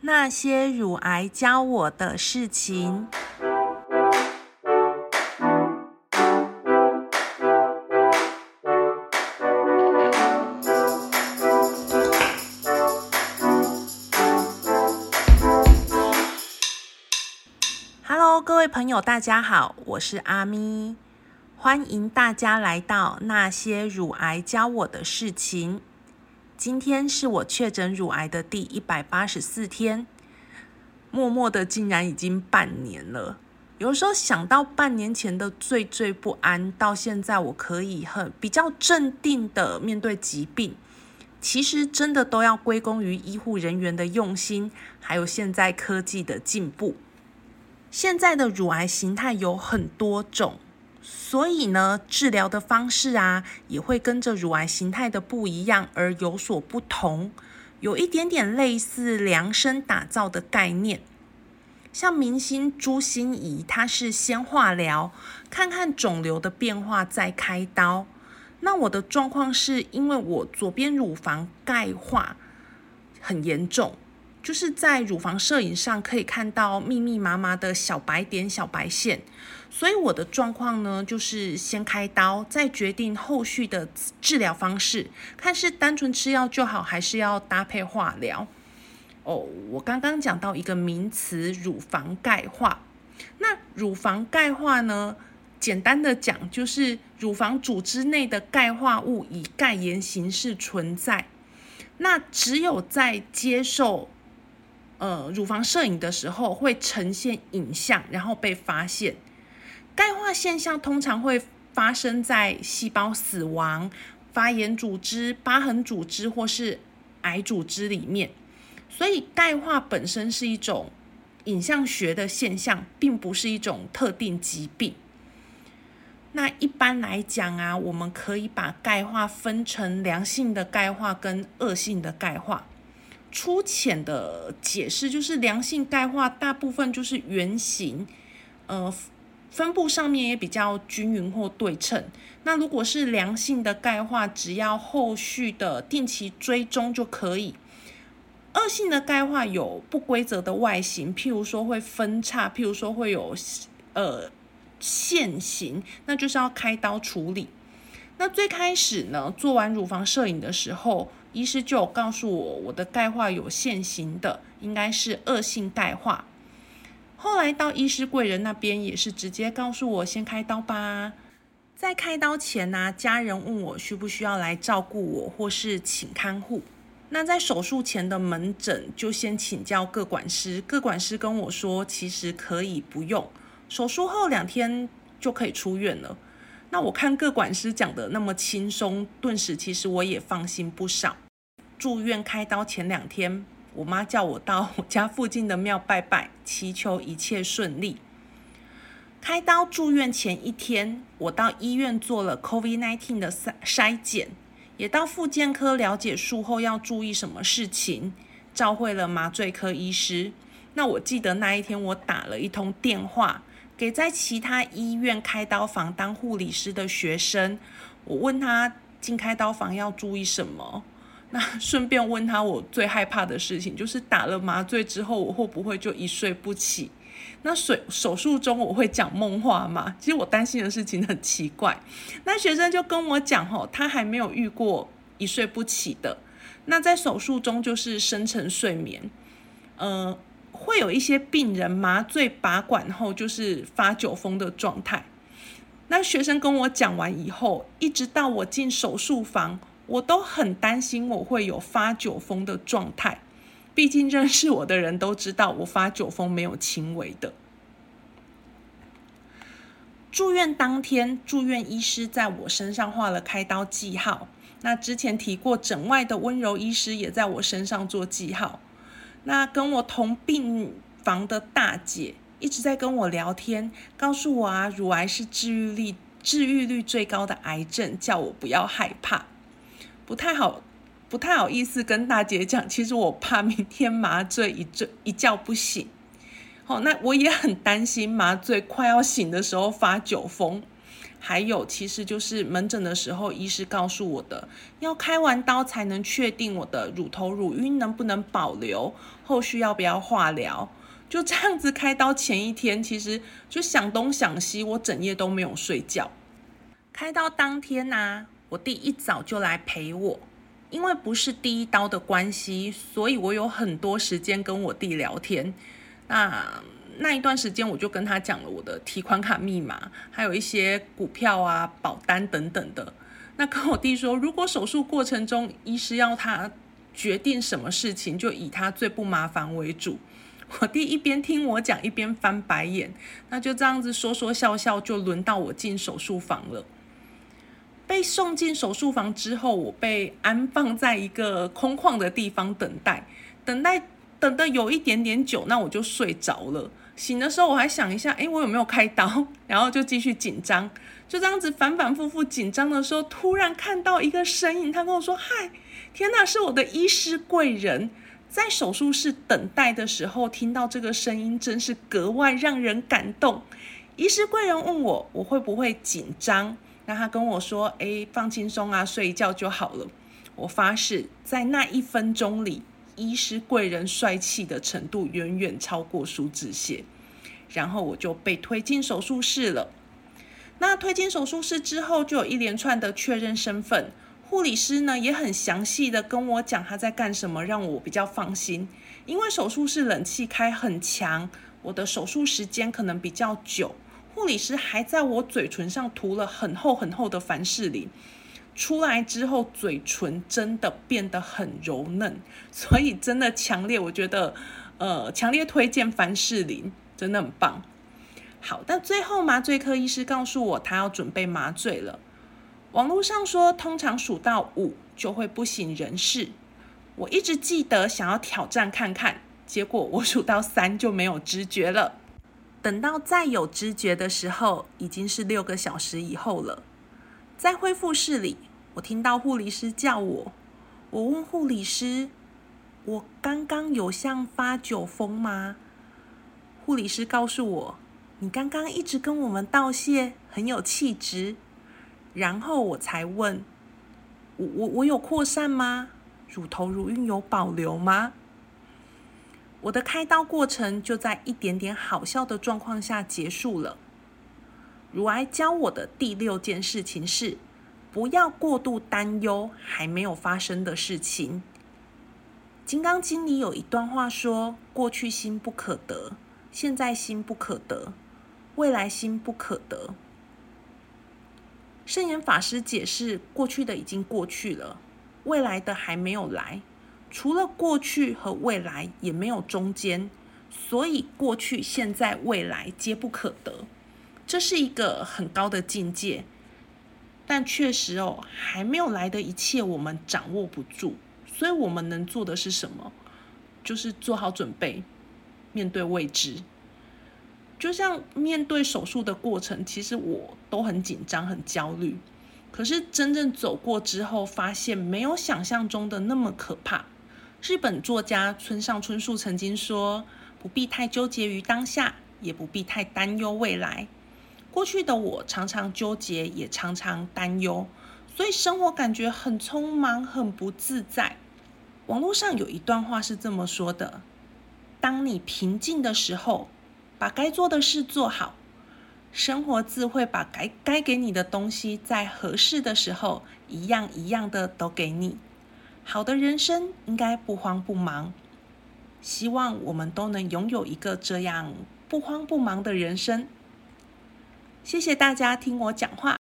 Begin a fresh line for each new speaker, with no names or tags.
那些乳癌教我的事情。Hello，各位朋友，大家好，我是阿咪，欢迎大家来到那些乳癌教我的事情。今天是我确诊乳癌的第一百八十四天，默默的竟然已经半年了。有时候想到半年前的惴惴不安，到现在我可以很比较镇定的面对疾病，其实真的都要归功于医护人员的用心，还有现在科技的进步。现在的乳癌形态有很多种。所以呢，治疗的方式啊，也会跟着乳癌形态的不一样而有所不同，有一点点类似量身打造的概念。像明星朱心怡，她是先化疗，看看肿瘤的变化再开刀。那我的状况是因为我左边乳房钙化很严重。就是在乳房摄影上可以看到密密麻麻的小白点、小白线，所以我的状况呢，就是先开刀，再决定后续的治疗方式，看是单纯吃药就好，还是要搭配化疗。哦，我刚刚讲到一个名词——乳房钙化。那乳房钙化呢，简单的讲，就是乳房组织内的钙化物以钙盐形式存在，那只有在接受。呃，乳房摄影的时候会呈现影像，然后被发现。钙化现象通常会发生在细胞死亡、发炎组织、疤痕组织或是癌组织里面。所以，钙化本身是一种影像学的现象，并不是一种特定疾病。那一般来讲啊，我们可以把钙化分成良性的钙化跟恶性的钙化。粗浅的解释就是，良性钙化大部分就是圆形，呃，分布上面也比较均匀或对称。那如果是良性的钙化，只要后续的定期追踪就可以。恶性的钙化有不规则的外形，譬如说会分叉，譬如说会有呃线形，那就是要开刀处理。那最开始呢，做完乳房摄影的时候。医师就告诉我，我的钙化有现行的，应该是恶性钙化。后来到医师贵人那边，也是直接告诉我先开刀吧。在开刀前呢，家人问我需不需要来照顾我，或是请看护。那在手术前的门诊，就先请教各管师。各管师跟我说，其实可以不用，手术后两天就可以出院了。那我看各管师讲的那么轻松，顿时其实我也放心不少。住院开刀前两天，我妈叫我到我家附近的庙拜拜，祈求一切顺利。开刀住院前一天，我到医院做了 COVID-19 的筛筛检，也到复健科了解术后要注意什么事情，召会了麻醉科医师。那我记得那一天我打了一通电话。给在其他医院开刀房当护理师的学生，我问他进开刀房要注意什么，那 顺便问他我最害怕的事情，就是打了麻醉之后我会不会就一睡不起？那手手术中我会讲梦话吗？其实我担心的事情很奇怪。那学生就跟我讲吼，他还没有遇过一睡不起的。那在手术中就是深层睡眠，嗯。会有一些病人麻醉拔管后就是发酒疯的状态。那学生跟我讲完以后，一直到我进手术房，我都很担心我会有发酒疯的状态。毕竟认识我的人都知道，我发酒疯没有轻微的。住院当天，住院医师在我身上画了开刀记号。那之前提过，诊外的温柔医师也在我身上做记号。那跟我同病房的大姐一直在跟我聊天，告诉我啊，乳癌是治愈率治愈率最高的癌症，叫我不要害怕。不太好，不太好意思跟大姐讲，其实我怕明天麻醉一觉一觉不醒。好，那我也很担心麻醉快要醒的时候发酒疯。还有其实就是门诊的时候，医师告诉我的，要开完刀才能确定我的乳头乳晕能不能保留，后续要不要化疗。就这样子开刀前一天，其实就想东想西，我整夜都没有睡觉。开刀当天呢，我弟一早就来陪我，因为不是第一刀的关系，所以我有很多时间跟我弟聊天。那那一段时间，我就跟他讲了我的提款卡密码，还有一些股票啊、保单等等的。那跟我弟说，如果手术过程中医师要他决定什么事情，就以他最不麻烦为主。我弟一边听我讲，一边翻白眼。那就这样子说说笑笑，就轮到我进手术房了。被送进手术房之后，我被安放在一个空旷的地方等待，等待等的有一点点久，那我就睡着了。醒的时候我还想一下，诶，我有没有开刀？然后就继续紧张，就这样子反反复复紧张的时候，突然看到一个身影，他跟我说：“嗨，天哪，是我的医师贵人。”在手术室等待的时候，听到这个声音，真是格外让人感动。医师贵人问我，我会不会紧张？那他跟我说：“哎，放轻松啊，睡一觉就好了。”我发誓，在那一分钟里，医师贵人帅气的程度远远超过苏志燮。然后我就被推进手术室了。那推进手术室之后，就有一连串的确认身份。护理师呢也很详细的跟我讲他在干什么，让我比较放心。因为手术室冷气开很强，我的手术时间可能比较久。护理师还在我嘴唇上涂了很厚很厚的凡士林，出来之后嘴唇真的变得很柔嫩，所以真的强烈，我觉得呃强烈推荐凡士林，真的很棒。好，但最后麻醉科医师告诉我，他要准备麻醉了。网络上说，通常数到五就会不省人事。我一直记得想要挑战看看，结果我数到三就没有知觉了。等到再有知觉的时候，已经是六个小时以后了。在恢复室里，我听到护理师叫我。我问护理师：“我刚刚有像发酒疯吗？”护理师告诉我：“你刚刚一直跟我们道谢，很有气质。”然后我才问，我我我有扩散吗？乳头乳晕有保留吗？我的开刀过程就在一点点好笑的状况下结束了。乳癌教我的第六件事情是，不要过度担忧还没有发生的事情。《金刚经》里有一段话说：“过去心不可得，现在心不可得，未来心不可得。”圣严法师解释：过去的已经过去了，未来的还没有来。除了过去和未来，也没有中间，所以过去、现在、未来皆不可得。这是一个很高的境界，但确实哦，还没有来的一切我们掌握不住。所以我们能做的是什么？就是做好准备，面对未知。就像面对手术的过程，其实我都很紧张、很焦虑。可是真正走过之后，发现没有想象中的那么可怕。日本作家村上春树曾经说：“不必太纠结于当下，也不必太担忧未来。”过去的我常常纠结，也常常担忧，所以生活感觉很匆忙、很不自在。网络上有一段话是这么说的：“当你平静的时候。”把该做的事做好，生活自会把该该给你的东西，在合适的时候，一样一样的都给你。好的人生应该不慌不忙，希望我们都能拥有一个这样不慌不忙的人生。谢谢大家听我讲话。